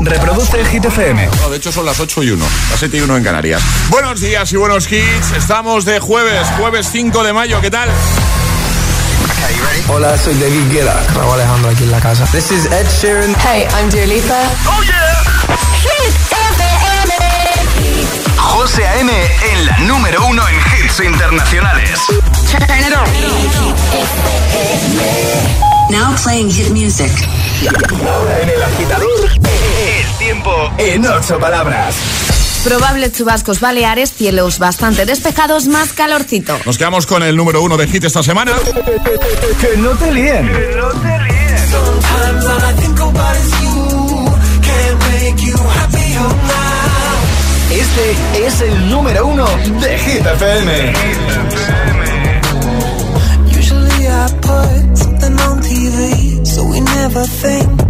Reproduce Hit FM. de hecho son las 8 y 1, las 7 y 1 en Canarias. Buenos días y buenos hits. Estamos de jueves, jueves 5 de mayo. ¿Qué tal? Hola, soy David Guetta. Raúl Alejandro aquí en la casa. This is Ed Sheeran. Hey, I'm Dua Lipa. ¡Oh, yeah! Hit FM. José A.M. en la número uno en hits internacionales. Turn it on. Now playing hit music. Ahora en el agitador, tiempo en ocho palabras. Probables chubascos baleares, cielos bastante despejados, más calorcito. Nos quedamos con el número uno de hit esta semana. Que no te líen. Que no te líen. Este es el número uno de Hit FM. Usually I put something on TV, so we never think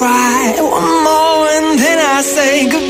cry. One more and then I say goodbye.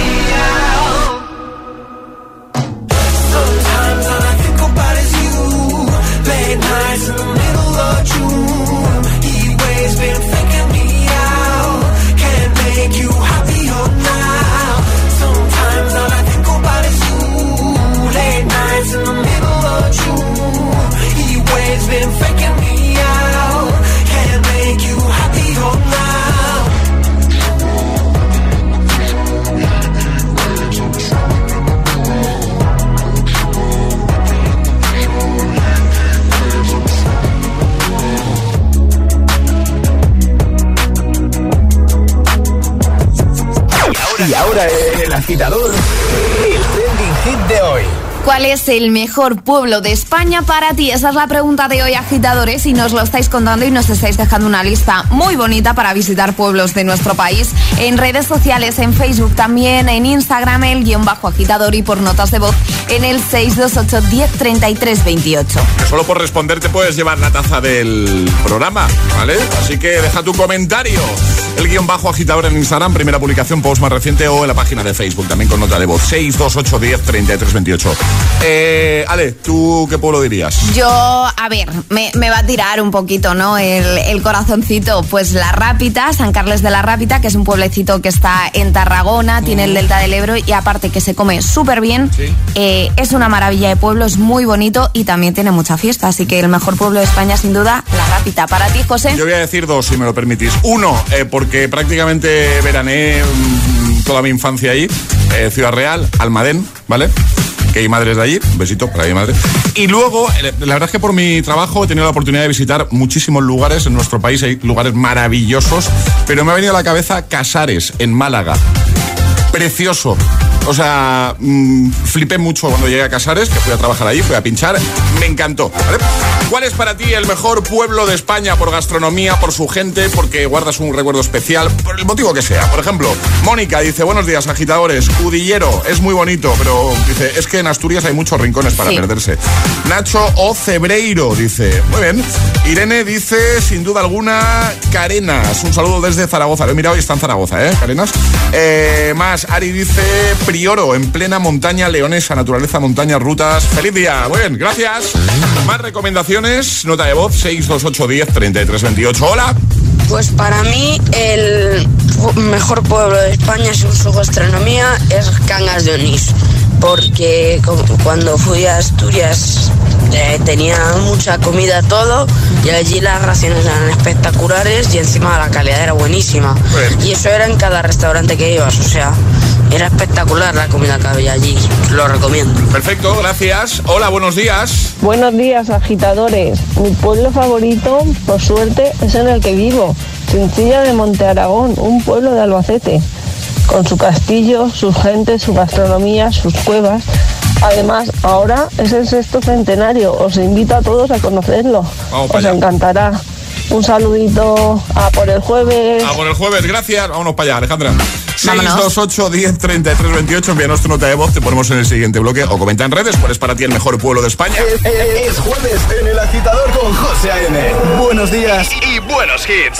agitador, el trending hit de hoy. ¿Cuál es el mejor pueblo de España para ti? Esa es la pregunta de hoy, agitadores, y nos lo estáis contando y nos estáis dejando una lista muy bonita para visitar pueblos de nuestro país. En redes sociales, en Facebook también, en Instagram, el guion bajo agitador y por notas de voz en el 628 10 33 28. Solo por responder te puedes llevar la taza del programa, ¿vale? Así que deja tu comentario. El guion bajo agitador en Instagram, primera publicación, post más reciente o en la página de Facebook, también con nota de voz. 628 10 33 28. Eh, Ale, ¿tú qué pueblo dirías? Yo, a ver, me, me va a tirar un poquito, ¿no? El, el corazoncito, pues La Rápita, San Carles de la Rápita, que es un pueblecito que está en Tarragona, tiene el delta del Ebro y aparte que se come súper bien. Sí. Eh, es una maravilla de pueblo, es muy bonito y también tiene mucha fiesta. Así que el mejor pueblo de España, sin duda, La Rápita. Para ti, José. Yo voy a decir dos, si me lo permitís. Uno, eh, porque prácticamente veraneé mm, toda mi infancia allí. eh, Ciudad Real, Almadén, ¿vale? Que hay madres de allí. Un besito para mi madre. Y luego, eh, la verdad es que por mi trabajo he tenido la oportunidad de visitar muchísimos lugares en nuestro país. Hay lugares maravillosos. Pero me ha venido a la cabeza Casares, en Málaga. Precioso. O sea, mm, flipé mucho cuando llegué a Casares, que fui a trabajar allí, fui a pinchar. Me encantó. ¿vale? ¿Cuál es para ti el mejor pueblo de España por gastronomía, por su gente, porque guardas un recuerdo especial, por el motivo que sea? Por ejemplo, Mónica dice, buenos días, agitadores. Udillero, es muy bonito, pero dice, es que en Asturias hay muchos rincones para Sí. perderse. Nacho O Cebreiro dice, muy bien. Irene dice, sin duda alguna, Carenas. Un saludo desde Zaragoza. Lo he mirado y está en Zaragoza, ¿eh? Carenas. Eh, más, Ari dice, Prioro, en plena montaña leonesa, naturaleza, montaña, rutas. Feliz día. Muy bien, gracias. Más recomendaciones, nota de voz, 628 10 33 28. Hola. Pues para mí el mejor pueblo de España según su gastronomía es Cangas de Onís, porque cuando fui a Asturias eh, tenía mucha comida todo y allí las raciones eran espectaculares y encima la calidad era buenísima. Bien. Y eso era en cada restaurante que ibas, o sea, era espectacular la comida que había allí, lo recomiendo. Perfecto, gracias. Hola, buenos días. Buenos días, agitadores. Mi pueblo favorito, por suerte, es en el que vivo, Cincilla de Monte Aragón, un pueblo de Albacete, con su castillo, sus gentes, su gastronomía, sus cuevas. Además, ahora es el sexto centenario. Os invito a todos a conocerlo. Vamos para Os encantará. Un saludito a por el jueves. A por el jueves, gracias. Vámonos para allá, Alejandra. Vámonos. 628 10 33 28. Envíanos tu nota de voz, te ponemos en el siguiente bloque o comenta en redes cuál es para ti el mejor pueblo de España. Es, es- es jueves en el agitador con José A.M. Buenos días y, y buenos hits.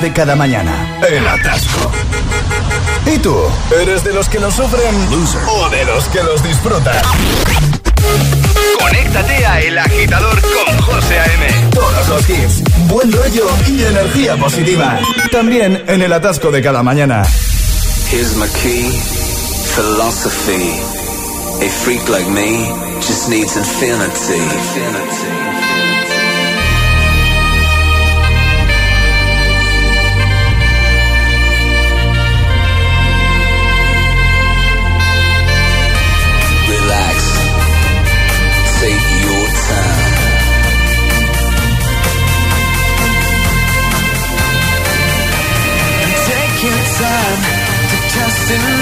de cada mañana. El atasco. ¿Y tú? ¿Eres de los que los sufren o de los que los disfrutan? Conéctate a El Agitador con José A.M. Todos los hits, buen rollo y energía positiva. También en el atasco de cada mañana. Here's my key, philosophy. A freak like me just needs infinity. infinity. to do.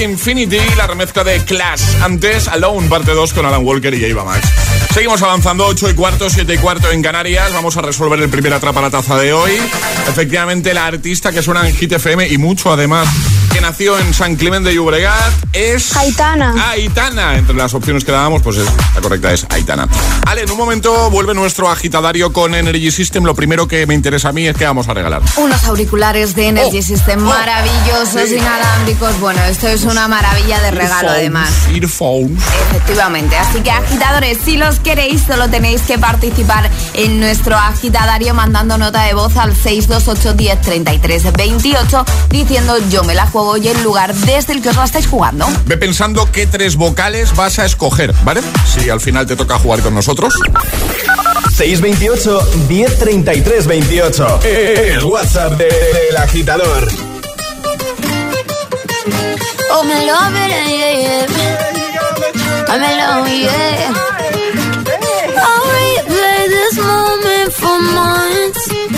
Infinity, la remezcla de Clash. Antes, Alone, parte 2 con Alan Walker y Ava Max. Seguimos avanzando, 8 y cuarto, 7 y cuarto en Canarias. Vamos a resolver el primer atrapa la taza de hoy. Efectivamente, la artista que suena en Hit FM y mucho además, que nació en San Clemente de Llobregat, es... Aitana. Aitana. Entre las opciones que dábamos, pues es, la correcta es Aitana. Ale, en un momento vuelve nuestro agitadario con Energy System. Lo primero que me interesa a mí es que vamos a regalar. Unos auriculares de Energy Oh, System oh, maravillosos, inalámbricos. Bueno, esto es una maravilla de regalo además. Earphones. Efectivamente, así que agitadores, si los queréis, solo tenéis que participar en nuestro agitadario mandando nota de voz al 628 10 33 28 diciendo yo me la juego y el lugar desde el que os la estáis jugando. Ve pensando qué tres vocales vas a escoger, ¿vale? Si al final te toca jugar con nosotros. 628 1033 28. El WhatsApp de- del agitador. Oh, me love it, yeah, yeah. I'm alone, yeah. I'll replay this moment for months.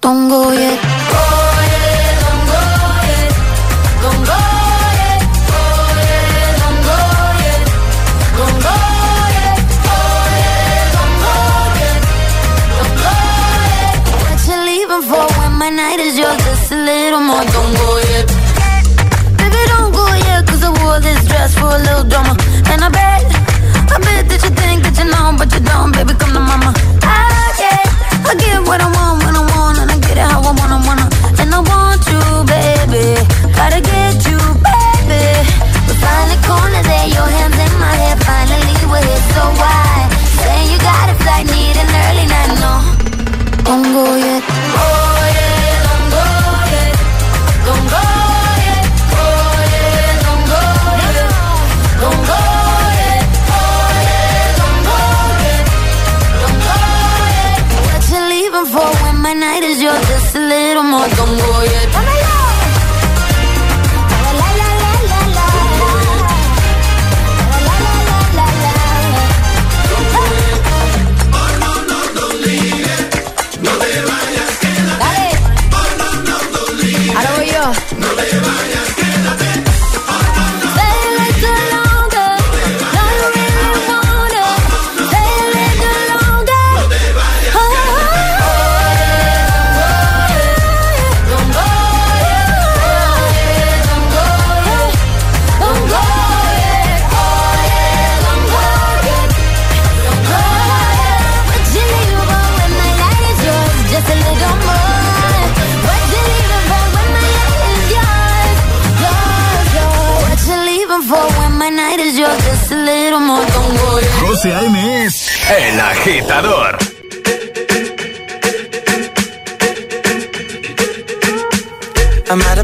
Don't go yet. night is yours just a little more. Don't go yet. Baby, don't go yet, I wore this dress for a little drama. And I bet, I bet that you think that you know, but you don't, baby, come to mama. Ah, I get, I get what I want Gotta get you, baby. We're finally corner there, your hands in my hair. Finally, we're here, so why? Say you got a flight, need an early night, no. Don't go yet. Oh. for when my night is yours. Just a little more, don't go yet.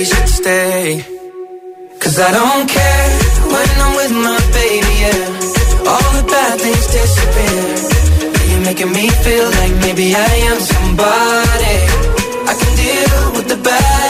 That should stay. Cause I don't care when I'm with my baby, yeah. All the bad things disappear. You're making me feel like maybe I am somebody. I can deal with the bad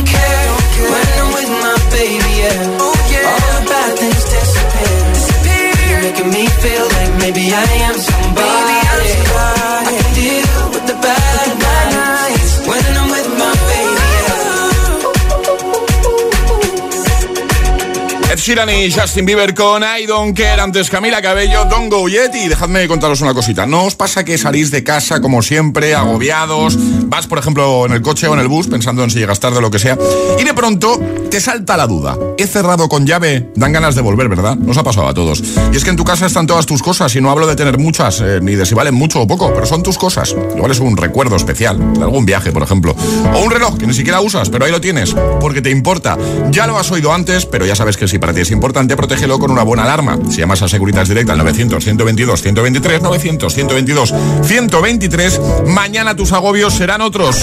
Sheeran y Justin Bieber con I Don't Care. Antes Camila Cabello, Don't Go Yet. Y dejadme contaros una cosita. ¿No os pasa que salís de casa como siempre, agobiados? Vas, por ejemplo, en el coche o en el bus pensando en si llegas tarde o lo que sea. Y de pronto te salta la duda. He cerrado con llave. Dan ganas de volver, ¿verdad? Nos ha pasado a todos. Y es que en tu casa están todas tus cosas. Y no hablo de tener muchas, eh, ni de si valen mucho o poco, pero son tus cosas. Igual es un recuerdo especial de algún viaje, por ejemplo. O un reloj que ni siquiera usas, pero ahí lo tienes. Porque te importa. Ya lo has oído antes, pero ya sabes que si para ti es importante, protégelo con una buena alarma. Si llamas a Securitas Direct al 900-122-123, 900-122-123, mañana tus agobios serán otros.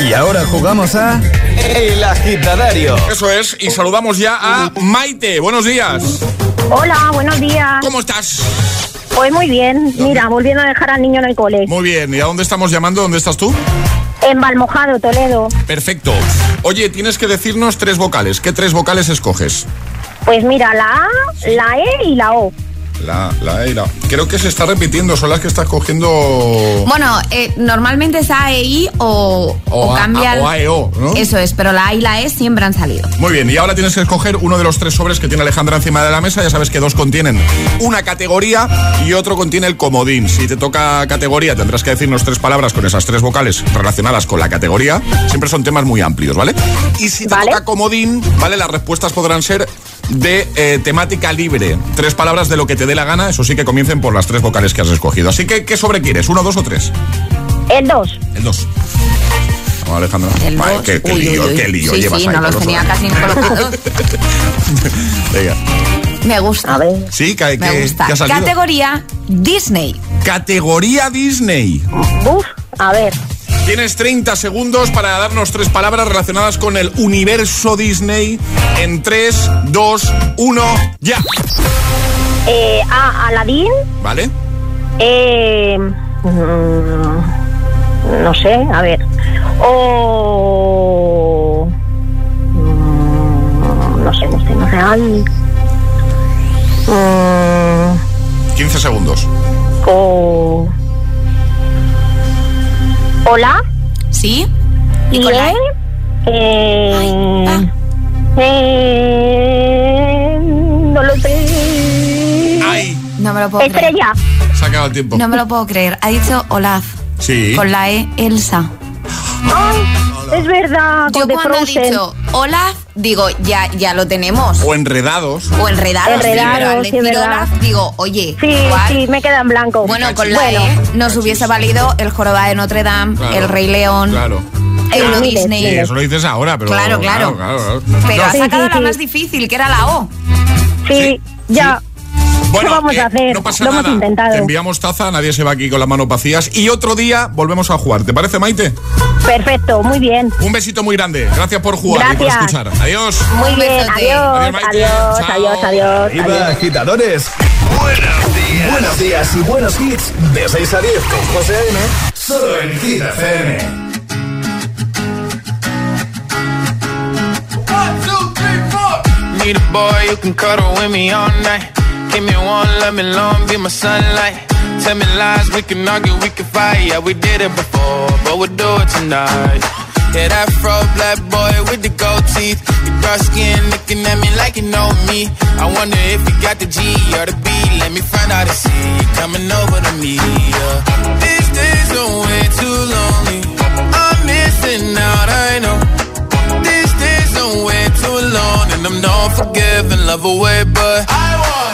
Y ahora jugamos a El Agitadario. Eso es, y saludamos ya a Maite. Buenos días. Hola, buenos días. ¿Cómo estás? Pues muy bien. Mira, volviendo a dejar al niño en el cole. Muy bien. ¿Y a dónde estamos llamando? ¿Dónde estás tú? En Valmojado, Toledo. Perfecto. Oye, tienes que decirnos tres vocales. ¿Qué tres vocales escoges? Pues mira, la A, la E y la O. La, la E y la... Creo que se está repitiendo, son las que estás cogiendo... Bueno, eh, normalmente es A, E, I o, o, O A- cambian. o A, E, O, ¿no? Eso es, pero la A y la E siempre han salido. Muy bien, y ahora tienes que escoger uno de los tres sobres que tiene Alejandra encima de la mesa. Ya sabes que dos contienen una categoría y otro contiene el comodín. Si te toca categoría, tendrás que decirnos tres palabras con esas tres vocales relacionadas con la categoría. Siempre son temas muy amplios, ¿vale? Y si te toca comodín, ¿vale? Las respuestas podrán ser de eh, temática libre. Tres palabras de lo que te dé la gana, eso sí que comiencen por las tres vocales que has escogido. Así que, ¿qué sobre quieres? ¿Uno, dos o tres? El 2. El dos. Vamos, Alejandra. El dos. qué, qué Uy, lío, uy, uy. qué lío Sí, llevas sí, ahí no los tenía casi colocados. Venga. Me gusta. Sí, ¿qué, Me gusta. Categoría Disney. Categoría Disney. Uf, a ver. Tienes 30 segundos para darnos tres palabras relacionadas con el universo Disney en 3, 2, 1, ya. Eh, A, Aladín. ¿Vale? Eh, mm, no sé, a ver. O. mm, no sé, no sé, no sé. Ay, mm, 15 segundos. o. Hola. ¿Sí? ¿Y, con la él? Eh, eh, no lo sé. Ay. No me lo puedo creer. Estrella. Se ha acabado el tiempo. No me lo puedo creer. Ha dicho Olaf. Sí. Con la E, Elsa. Ay, es verdad. Yo cuando ha Frozen. dicho Olaf, digo, ya, ya lo tenemos. O enredados. O enredados, sí, Enredados, pero al sí, decir. Olaf, digo, oye, Sí, sí, me queda en blanco. Bueno, con la Bueno, E nos hubiese valido el Jorobado de Notre Dame, Claro, el Rey León, Claro. Euro Miles, Disney. Sí, eso lo dices ahora, pero. Claro, claro. claro. Pero No, ha Sí, sacado sí, la sí. más difícil, que era la O. sí, ya. Bueno, ¿Qué vamos eh, a hacer? No pasa Lo hemos nada. intentado. Te enviamos taza, nadie se va aquí con las manos vacías. Y otro día volvemos a jugar. ¿Te parece, Maite? Perfecto, muy bien. Un besito muy grande. Gracias por jugar y por Gracias. escuchar. Adiós. Muy Un bien, adiós, Adiós, Maite. adiós, adiós, adiós, adiós. agitadores. Buenos días. Buenos días y buenos hits. De 6 a 10 con José A.M. Solo en Hit FM. Need a boy who can cuddle with me all night. Give me one, let me long, be my sunlight. Tell me lies, we can argue, we can fight. Yeah, we did it before, but we'll do it tonight. Yeah, that fro black boy with the gold teeth. Your dark skin looking at me like you know me. I wonder if you got the G or the B. Let me find out and see you coming over to me. Yeah. These days are way too lonely. I'm missing out, I know. These days are way too long, and I'm not forgiving, love away, but I want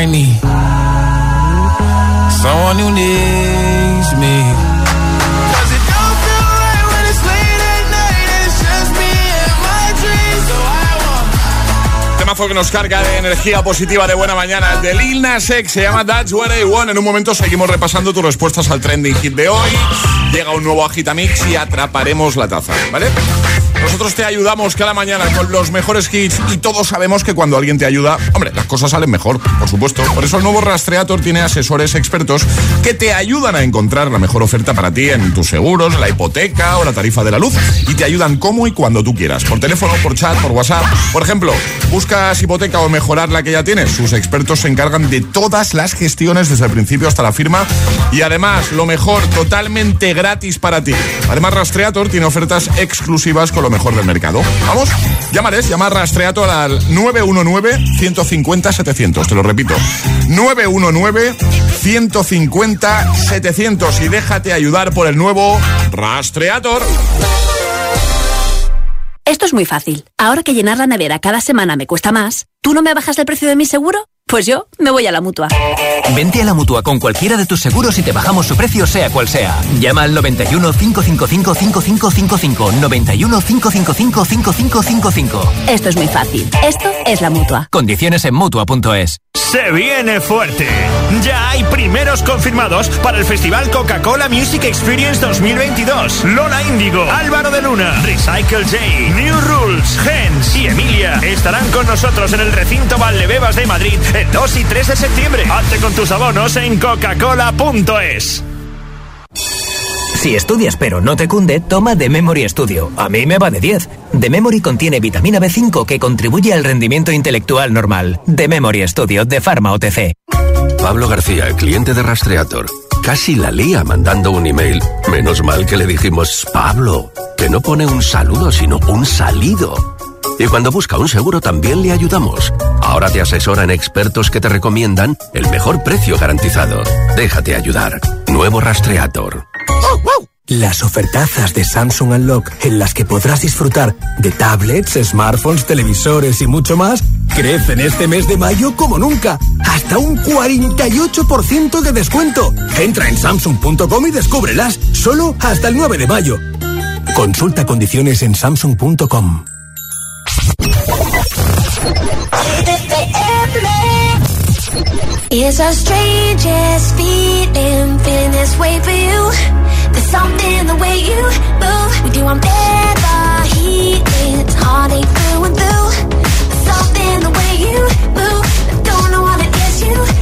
I need someone who needs me. 'Cause it don't feel right when it's late at night and it's just me and my dreams. So I want temazo que nos carga de energía positiva de buena mañana de Lil Nas X. Se llama That's What I Want. En un momento seguimos repasando tus respuestas al trending hit de hoy. Llega un nuevo Agitamix y atraparemos la taza, ¿vale? Nosotros te ayudamos cada mañana con los mejores hits y todos sabemos que cuando alguien te ayuda, hombre, cosas salen mejor, por supuesto. Por eso el nuevo Rastreator tiene asesores expertos que te ayudan a encontrar la mejor oferta para ti en tus seguros, la hipoteca o la tarifa de la luz y te ayudan como y cuando tú quieras, por teléfono, por chat, por WhatsApp. Por ejemplo, buscas hipoteca o mejorar la que ya tienes. Sus expertos se encargan de todas las gestiones desde el principio hasta la firma y además, lo mejor, totalmente gratis para ti. Además, Rastreator tiene ofertas exclusivas con lo mejor del mercado. Vamos, llámales, llama Rastreator al 919-150-700. Te lo repito, 919-150-700 y déjate ayudar por el nuevo Rastreator. Esto es muy fácil. Ahora que llenar la nevera cada semana me cuesta más, ¿tú no me bajas el precio de mi seguro? Pues yo me voy a la mutua. Vente a la mutua con cualquiera de tus seguros y te bajamos su precio, sea cual sea. Llama al 91 555 5555. 91 555 5555. Esto es muy fácil. Esto es la mutua. Condiciones en mutua.es. Se viene fuerte. Ya hay primeros confirmados para el Festival Coca-Cola Music Experience 2022. Lola Índigo, Álvaro de Luna, Recycle J, New Rules, Gens y Emilia estarán con nosotros en el recinto Valdebebas de Madrid el 2 y 3 de septiembre. Hazte con tus abonos en coca-cola.es. Si estudias pero no te cunde, toma The Memory Studio. A mí me va de 10. The Memory contiene vitamina B5 que contribuye al rendimiento intelectual normal. The Memory Studio de Pharma OTC. Pablo García, cliente de Rastreator. Casi la lía mandando un email. Menos mal que le dijimos, Pablo, que no pone un saludo sino un salido. Y cuando busca un seguro también le ayudamos. Ahora te asesoran expertos que te recomiendan el mejor precio garantizado. Déjate ayudar. Nuevo Rastreator. Las ofertazas de Samsung Unlock en las que podrás disfrutar de tablets, smartphones, televisores y mucho más crecen este mes de mayo como nunca. Hasta un 48% de descuento. Entra en samsung.com y descúbrelas solo hasta el 9 de mayo. Consulta condiciones en samsung.com. It's a strangest feeling, feeling this way for you. There's something the way you move with you. I'm never healing, it's heartache through and through. There's something the way you move, I don't know what it is you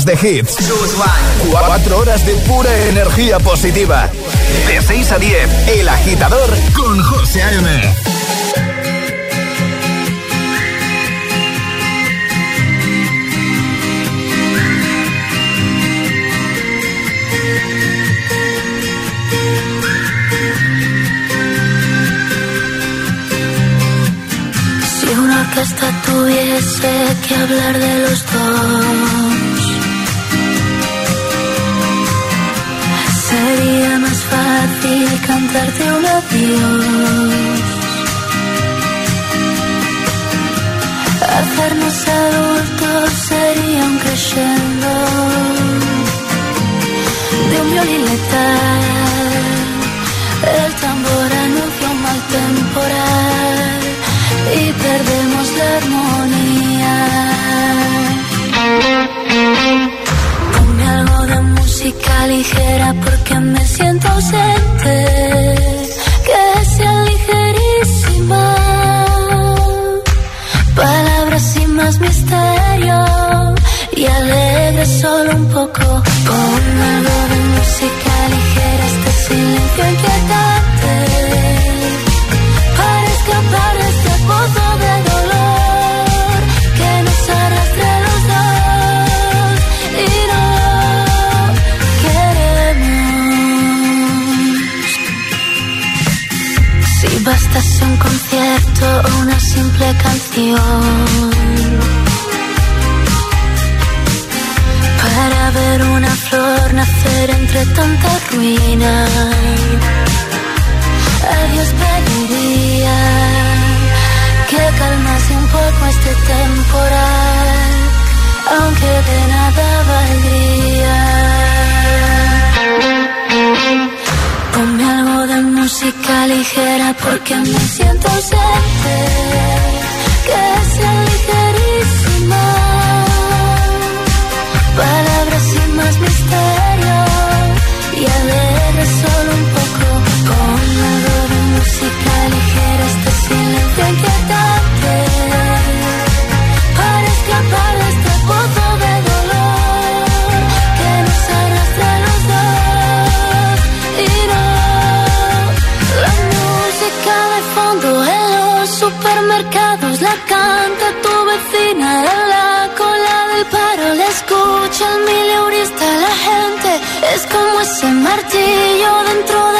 horas de hits. Cuatro horas de pura energía positiva. De 6 a 10, El Agitador con José A.M. Si una orquesta tuviese que hablar de los dos, cantarte un adiós. Hacernos adultos sería un crescendo de un violín letal. El tambor anuncia un mal temporal y perdemos la armonía. Ponme algo de música ligera porque me siento ausente. Que sea ligerísima. Palabras sin más misterio y alegre solo un poco. Ponme algo de música ligera, este silencio inquietante. Un concierto o una simple canción para ver una flor nacer entre tanta ruina. A Dios pediría que calmase un poco este temporal, aunque de nada valdría. Ligera porque me siento ausente, que sea ligerísima. Palabras sin más misterio y alegre solo un poco. Ponme algo de música dentro de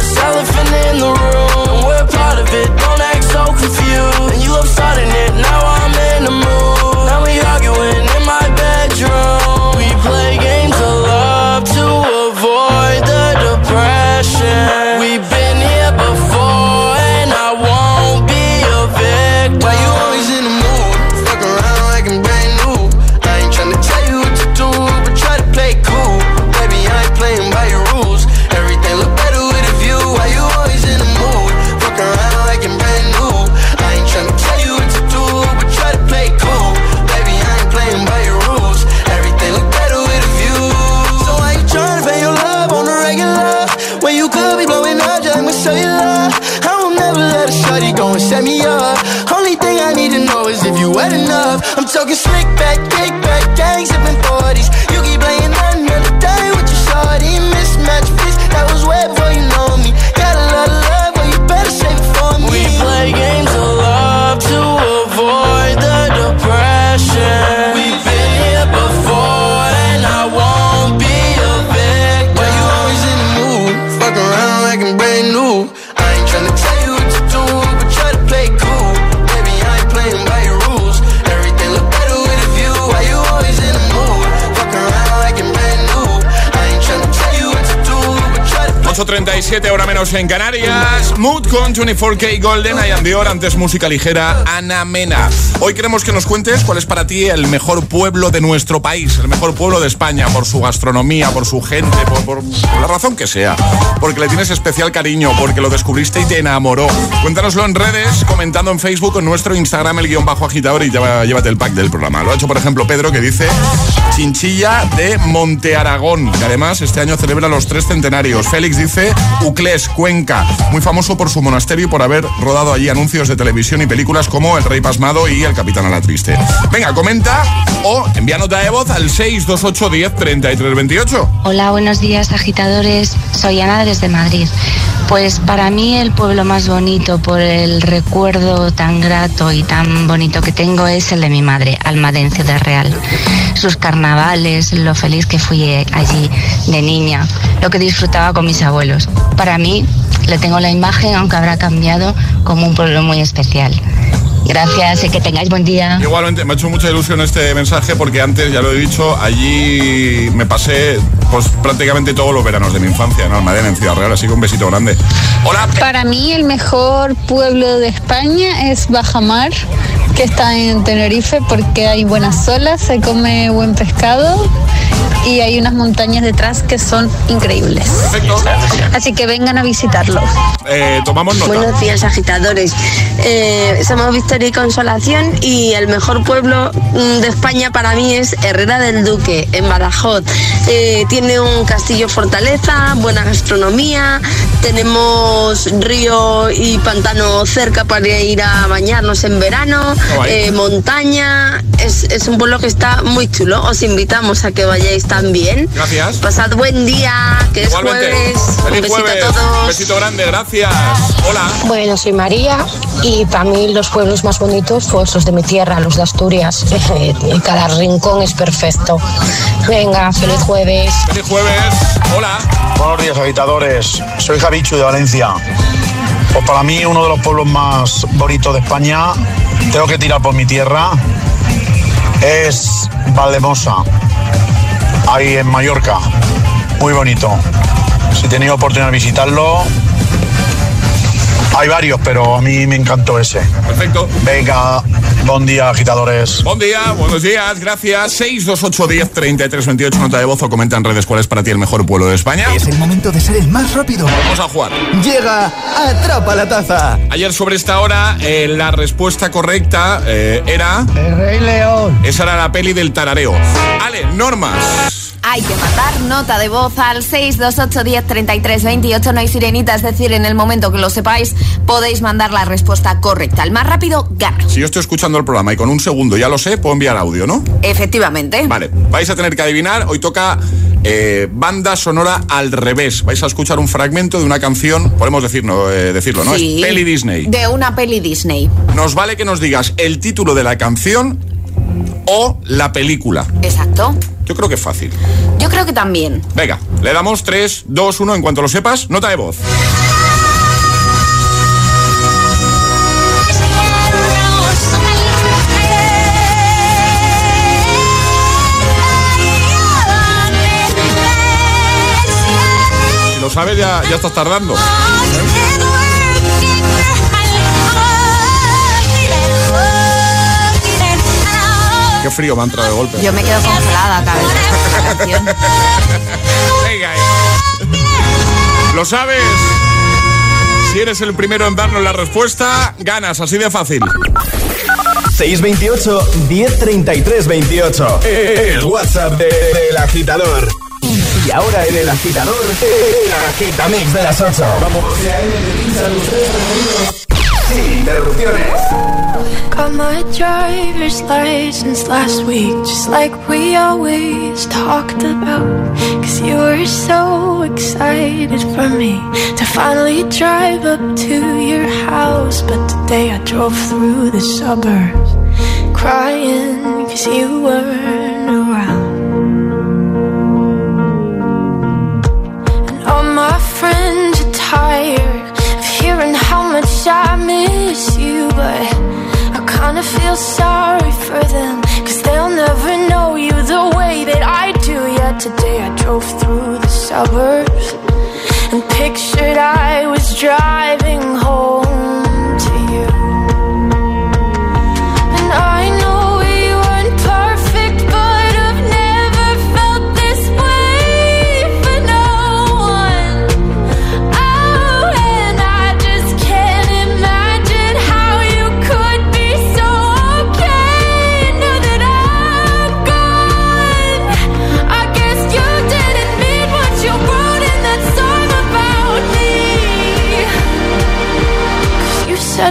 elephant in the room. And we're part of it. Don't act so confused. And you love starting it. Now 9.37, ahora menos en Canarias. Mood con 24K Golden, I am Dior, antes música ligera, Ana Mena. Hoy queremos que nos cuentes cuál es para ti el mejor pueblo de nuestro país, el mejor pueblo de España, por su gastronomía, por su gente, por, la razón que sea. Porque le tienes especial cariño, porque lo descubriste y te enamoró. Cuéntanoslo en redes, comentando en Facebook, en nuestro Instagram, el guion bajo agitador y llévate el pack del programa. Lo ha hecho, por ejemplo, Pedro, que dice Chinchilla de Monte Aragón, que además este año celebra los tres centenarios. Félix dice Uclés, Cuenca, muy famoso por su monasterio y por haber rodado allí anuncios de televisión y películas como El Rey Pasmado y El Capitán a la Triste. Venga, comenta o envía nota de voz al 628 10 33 28. Hola, buenos días agitadores. Soy Ana desde Madrid. Pues para mí el pueblo más bonito por el recuerdo tan grato y tan bonito que tengo es el de mi madre, Almadencia de Real. Sus carnavales, lo feliz que fui eh, allí de niña, lo que disfrutaba con mis abuelos. Para mí le tengo la imagen, aunque habrá cambiado, como un pueblo muy especial. Gracias y que tengáis buen día. Igualmente, me ha hecho mucha ilusión este mensaje porque antes, ya lo he dicho, allí me pasé pues prácticamente todos los veranos de mi infancia en Almadén, en Ciudad Real, así que un besito grande. Hola. Para mí el mejor pueblo de España es Bajamar, que está en Tenerife porque hay buenas olas, se come buen pescado y hay unas montañas detrás que son increíbles. Así que vengan a visitarlo. Eh, tomamos nota. Buenos días, agitadores. Eh, somos Victoria y Consolación y el mejor pueblo mm, de España para mí es Herrera del Duque, en Badajoz. Eh, tiene un castillo fortaleza, buena gastronomía, tenemos río y pantano cerca para ir a bañarnos en verano, guay. eh, montaña. Es, es un pueblo que está muy chulo. Os invitamos a que vayáis también. Gracias. Pasad buen día, que es Igualmente. jueves. Un besito jueves. a todos. Un besito grande, gracias. Hola. Bueno, soy María y para mí los pueblos más bonitos pues los de mi tierra, los de Asturias. Y cada rincón es perfecto. Venga, feliz jueves. Feliz jueves. Hola. Buenos días, agitadores. Soy Javichu de Valencia. Pues para mí uno de los pueblos más bonitos de España, tengo que tirar por mi tierra, es Valdemosa, ahí en Mallorca. Muy bonito. Si tenido oportunidad de visitarlo, hay varios, pero a mí me encantó ese. Perfecto. Venga, buen día, agitadores. Buen día, buenos días, gracias. 628 10 33 28, nota de voz o comenta en redes cuál es para ti el mejor pueblo de España. Es el momento de ser el más rápido. Vamos a jugar. Llega Atrapa la Taza. Ayer sobre esta hora eh, la respuesta correcta eh, era... El Rey León. Esa era la peli del tarareo. Ale, normas. Hay que mandar nota de voz al 628 10 33 28. No hay sirenita, es decir, en el momento que lo sepáis, podéis mandar la respuesta correcta. El más rápido gana. Si yo estoy escuchando el programa y con un segundo ya lo sé, puedo enviar audio, ¿no? Efectivamente. Vale, vais a tener que adivinar. Hoy toca eh, banda sonora al revés. Vais a escuchar un fragmento de una canción, podemos decirlo, eh, decirlo ¿no? Sí. Es peli Disney. De una peli Disney. Nos vale que nos digas el título de la canción o la película. Exacto. Yo creo que es fácil. Yo creo que también. Venga, le damos 3, 2, 1. En cuanto lo sepas, nota de voz. Sabes, ya, ya estás tardando. Qué frío me ha entrado de golpe. Yo me quedo congelada canción. Venga. ¿Lo sabes? Si eres el primero en darnos la respuesta, ganas, así de fácil. 628 1033 28. El WhatsApp de- del agitador. Y ahora en el agitador, el agitamix de las 8. Vamos. Sin interrupciones. Got my driver's license last week, just like we always talked about. Cause you were so excited for me to finally drive up to your house. But today I drove through the suburbs crying cause you were Friends are tired of hearing how much I miss you. But I kinda feel sorry for them, cause they'll never know you the way that I do. Yet today I drove through the suburbs and pictured I was driving home to you.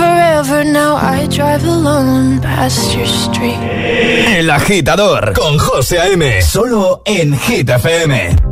forever now I drive alone past your street. El agitador con José A.M. Solo en Hit FM.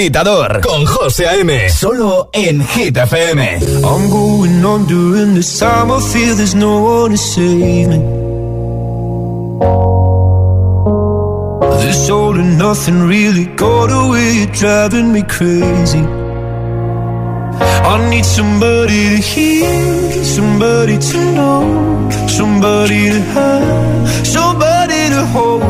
Agitador con José A.M. Solo en Hit FM. I'm going on during this time. I feel there's no one to save me. This all and nothing really got away. You're driving me crazy. I need somebody to hear, somebody to know, somebody to have, somebody to hold.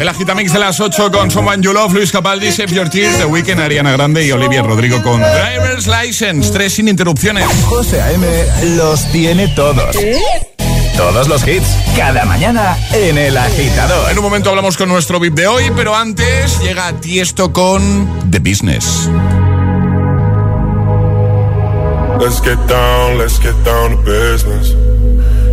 El agitamix de las 8 con Someone You Love, Luis Capaldi, Save Your Tears, The Weeknd, Ariana Grande y Olivia Rodrigo con Driver's License. Tres sin interrupciones. José A.M. los tiene todos. Todos los hits, cada mañana en El Agitador. En un momento hablamos con nuestro VIP de hoy, pero antes llega Tiesto con The Business. Let's get down, let's get down to business.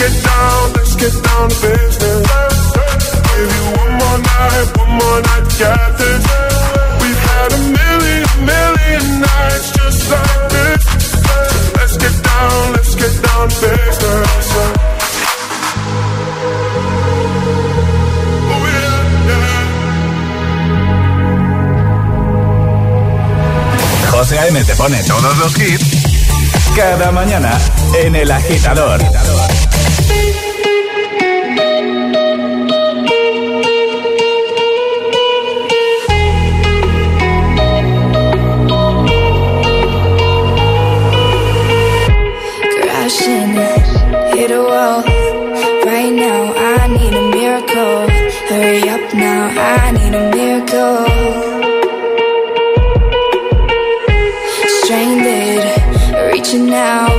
get down, let's get down to business. Give you one more night, one more night, got this. We've had a million, million nights just like this. Let's get down, let's get down to business. Oh, José A.M. te pone todos los hits cada mañana en El Agitador. Right now, I need a miracle. Hurry up now, I need a miracle. Stranded, reaching out.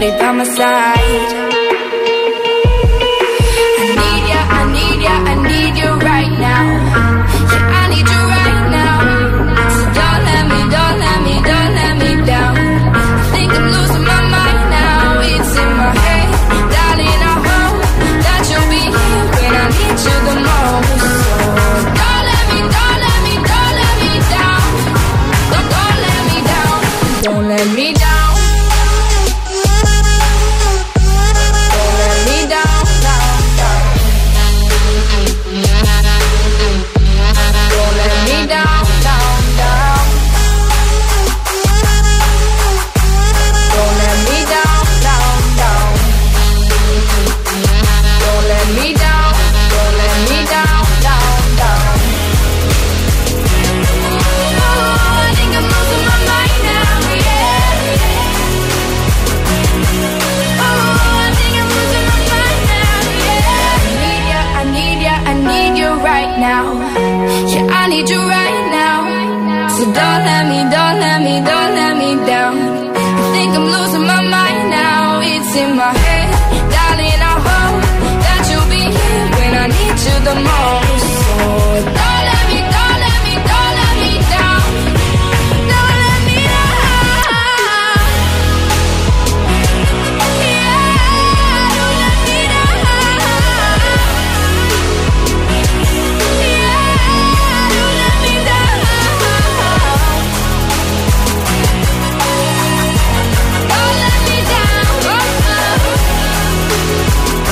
Nobody by my side.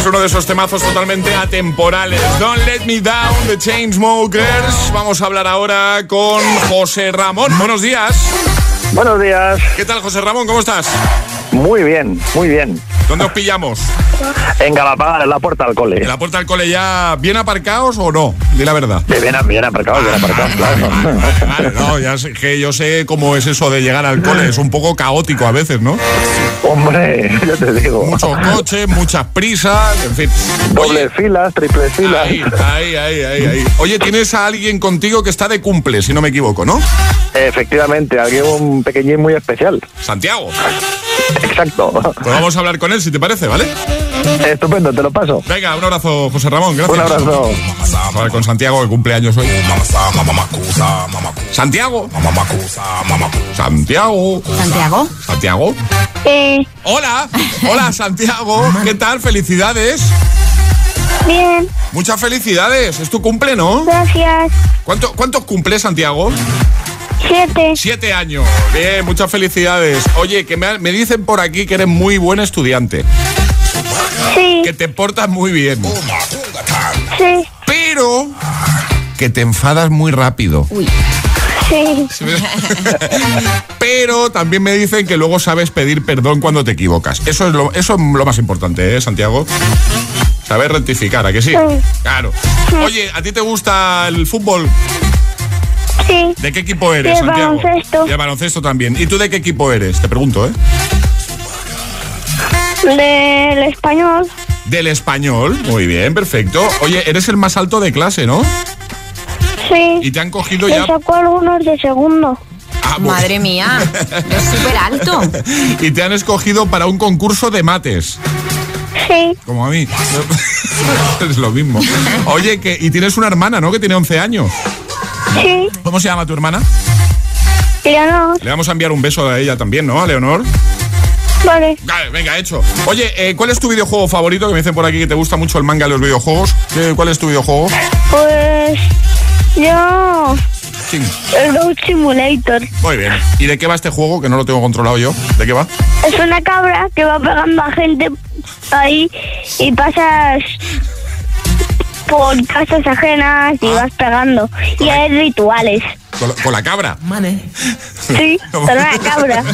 Es uno de esos temazos totalmente atemporales. Don't Let Me Down, The Chainsmokers. Vamos a hablar ahora con José Ramón. Buenos días. Buenos días. ¿Qué tal, José Ramón? ¿Cómo estás? Muy bien, muy bien. ¿Dónde os pillamos? En Galapagar, en la puerta del cole. ¿En la puerta del cole ya bien aparcados o no? Di la verdad. Bien, bien aparcado, bien aparcado, claro. Vale, no, ya sé que yo sé cómo es eso de llegar al cole. Es un poco caótico a veces, ¿no? Hombre, ya te digo. Muchos coches, muchas prisas, en fin. Doble filas, triple filas. Ahí, ahí, ahí, ahí, ahí. Oye, tienes a alguien contigo que está de cumple, si no me equivoco, ¿no? Efectivamente, alguien un pequeñín muy especial. Santiago. Exacto. Pues vamos a hablar con él, si te parece, ¿vale? Estupendo, te lo paso. Venga, un abrazo, José Ramón, gracias. Un abrazo. Vamos a hablar con Santiago, que cumple años hoy. Santiago. Santiago. Santiago. Santiago. Hola. Hola, Santiago. ¿Qué tal? Felicidades. Bien. Muchas felicidades. Es tu cumple, ¿no? Gracias. ¿Cuánto, ¿Cuántos cumple, Santiago? Siete. Siete años. Bien, muchas felicidades. Oye, que me, me dicen por aquí que eres muy buen estudiante. Sí. Que te portas muy bien. Sí. Pero que te enfadas muy rápido. Sí. Pero también me dicen que luego sabes pedir perdón cuando te equivocas. Eso es lo, eso es lo más importante, ¿eh, Santiago? Saber rectificar, ¿a que sí? Claro. Oye, ¿a ti te gusta el fútbol? Sí. ¿De qué equipo eres, el Santiago? baloncesto. El baloncesto también. ¿Y tú de qué equipo eres? Te pregunto, ¿eh? Del español. Del español. Muy bien, perfecto. Oye, eres el más alto de clase, ¿no? Sí. Y te han cogido ya. sacó algunos de segundo. Ah, Madre mía, es súper alto. y te han escogido para un concurso de mates. Sí. Como a mí. es lo mismo. Oye, que, y tienes una hermana, ¿no? Que tiene 11 años. Sí. ¿Cómo se llama tu hermana? Leonor. Le vamos a enviar un beso a ella también, ¿no? A Leonor. Vale. Vale, venga, hecho. Oye, eh, ¿cuál es tu videojuego favorito? Que me dicen por aquí que te gusta mucho el manga y los videojuegos. ¿Qué- ¿Cuál es tu videojuego? Pues yo Sí. el Road Simulator. Muy bien. ¿Y de qué va este juego? Que no lo tengo controlado yo. ¿De qué va? Es una cabra que va pegando a gente ahí y pasas por casas ajenas y vas pegando. Y hay rituales. Con, la- con la cabra. Sí, con una cabra.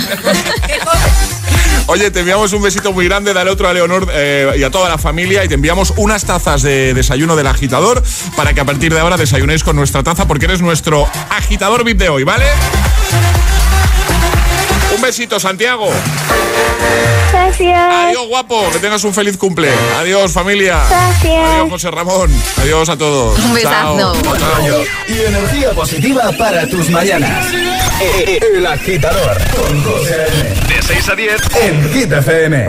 Oye, te enviamos un besito muy grande, dale otro a Leonor eh, y a toda la familia y te enviamos unas tazas de desayuno del agitador para que a partir de ahora desayunéis con nuestra taza porque eres nuestro agitador VIP de hoy, ¿vale? Un besito, Santiago. Gracias. Adiós, guapo. Que tengas un feliz cumple. Adiós, familia. Gracias. Adiós, José Ramón. Adiós a todos. Un besazo. Y energía positiva para tus mañanas. E- e- El agitador con José A.M. De 6 a 10 en Hit FM.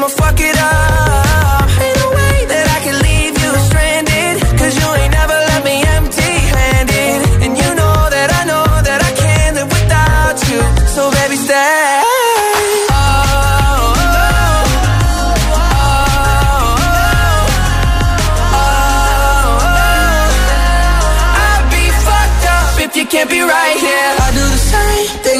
I'ma fuck it up.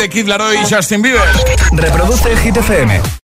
The Kid Laroi y Justin Bieber. Reproduce FM.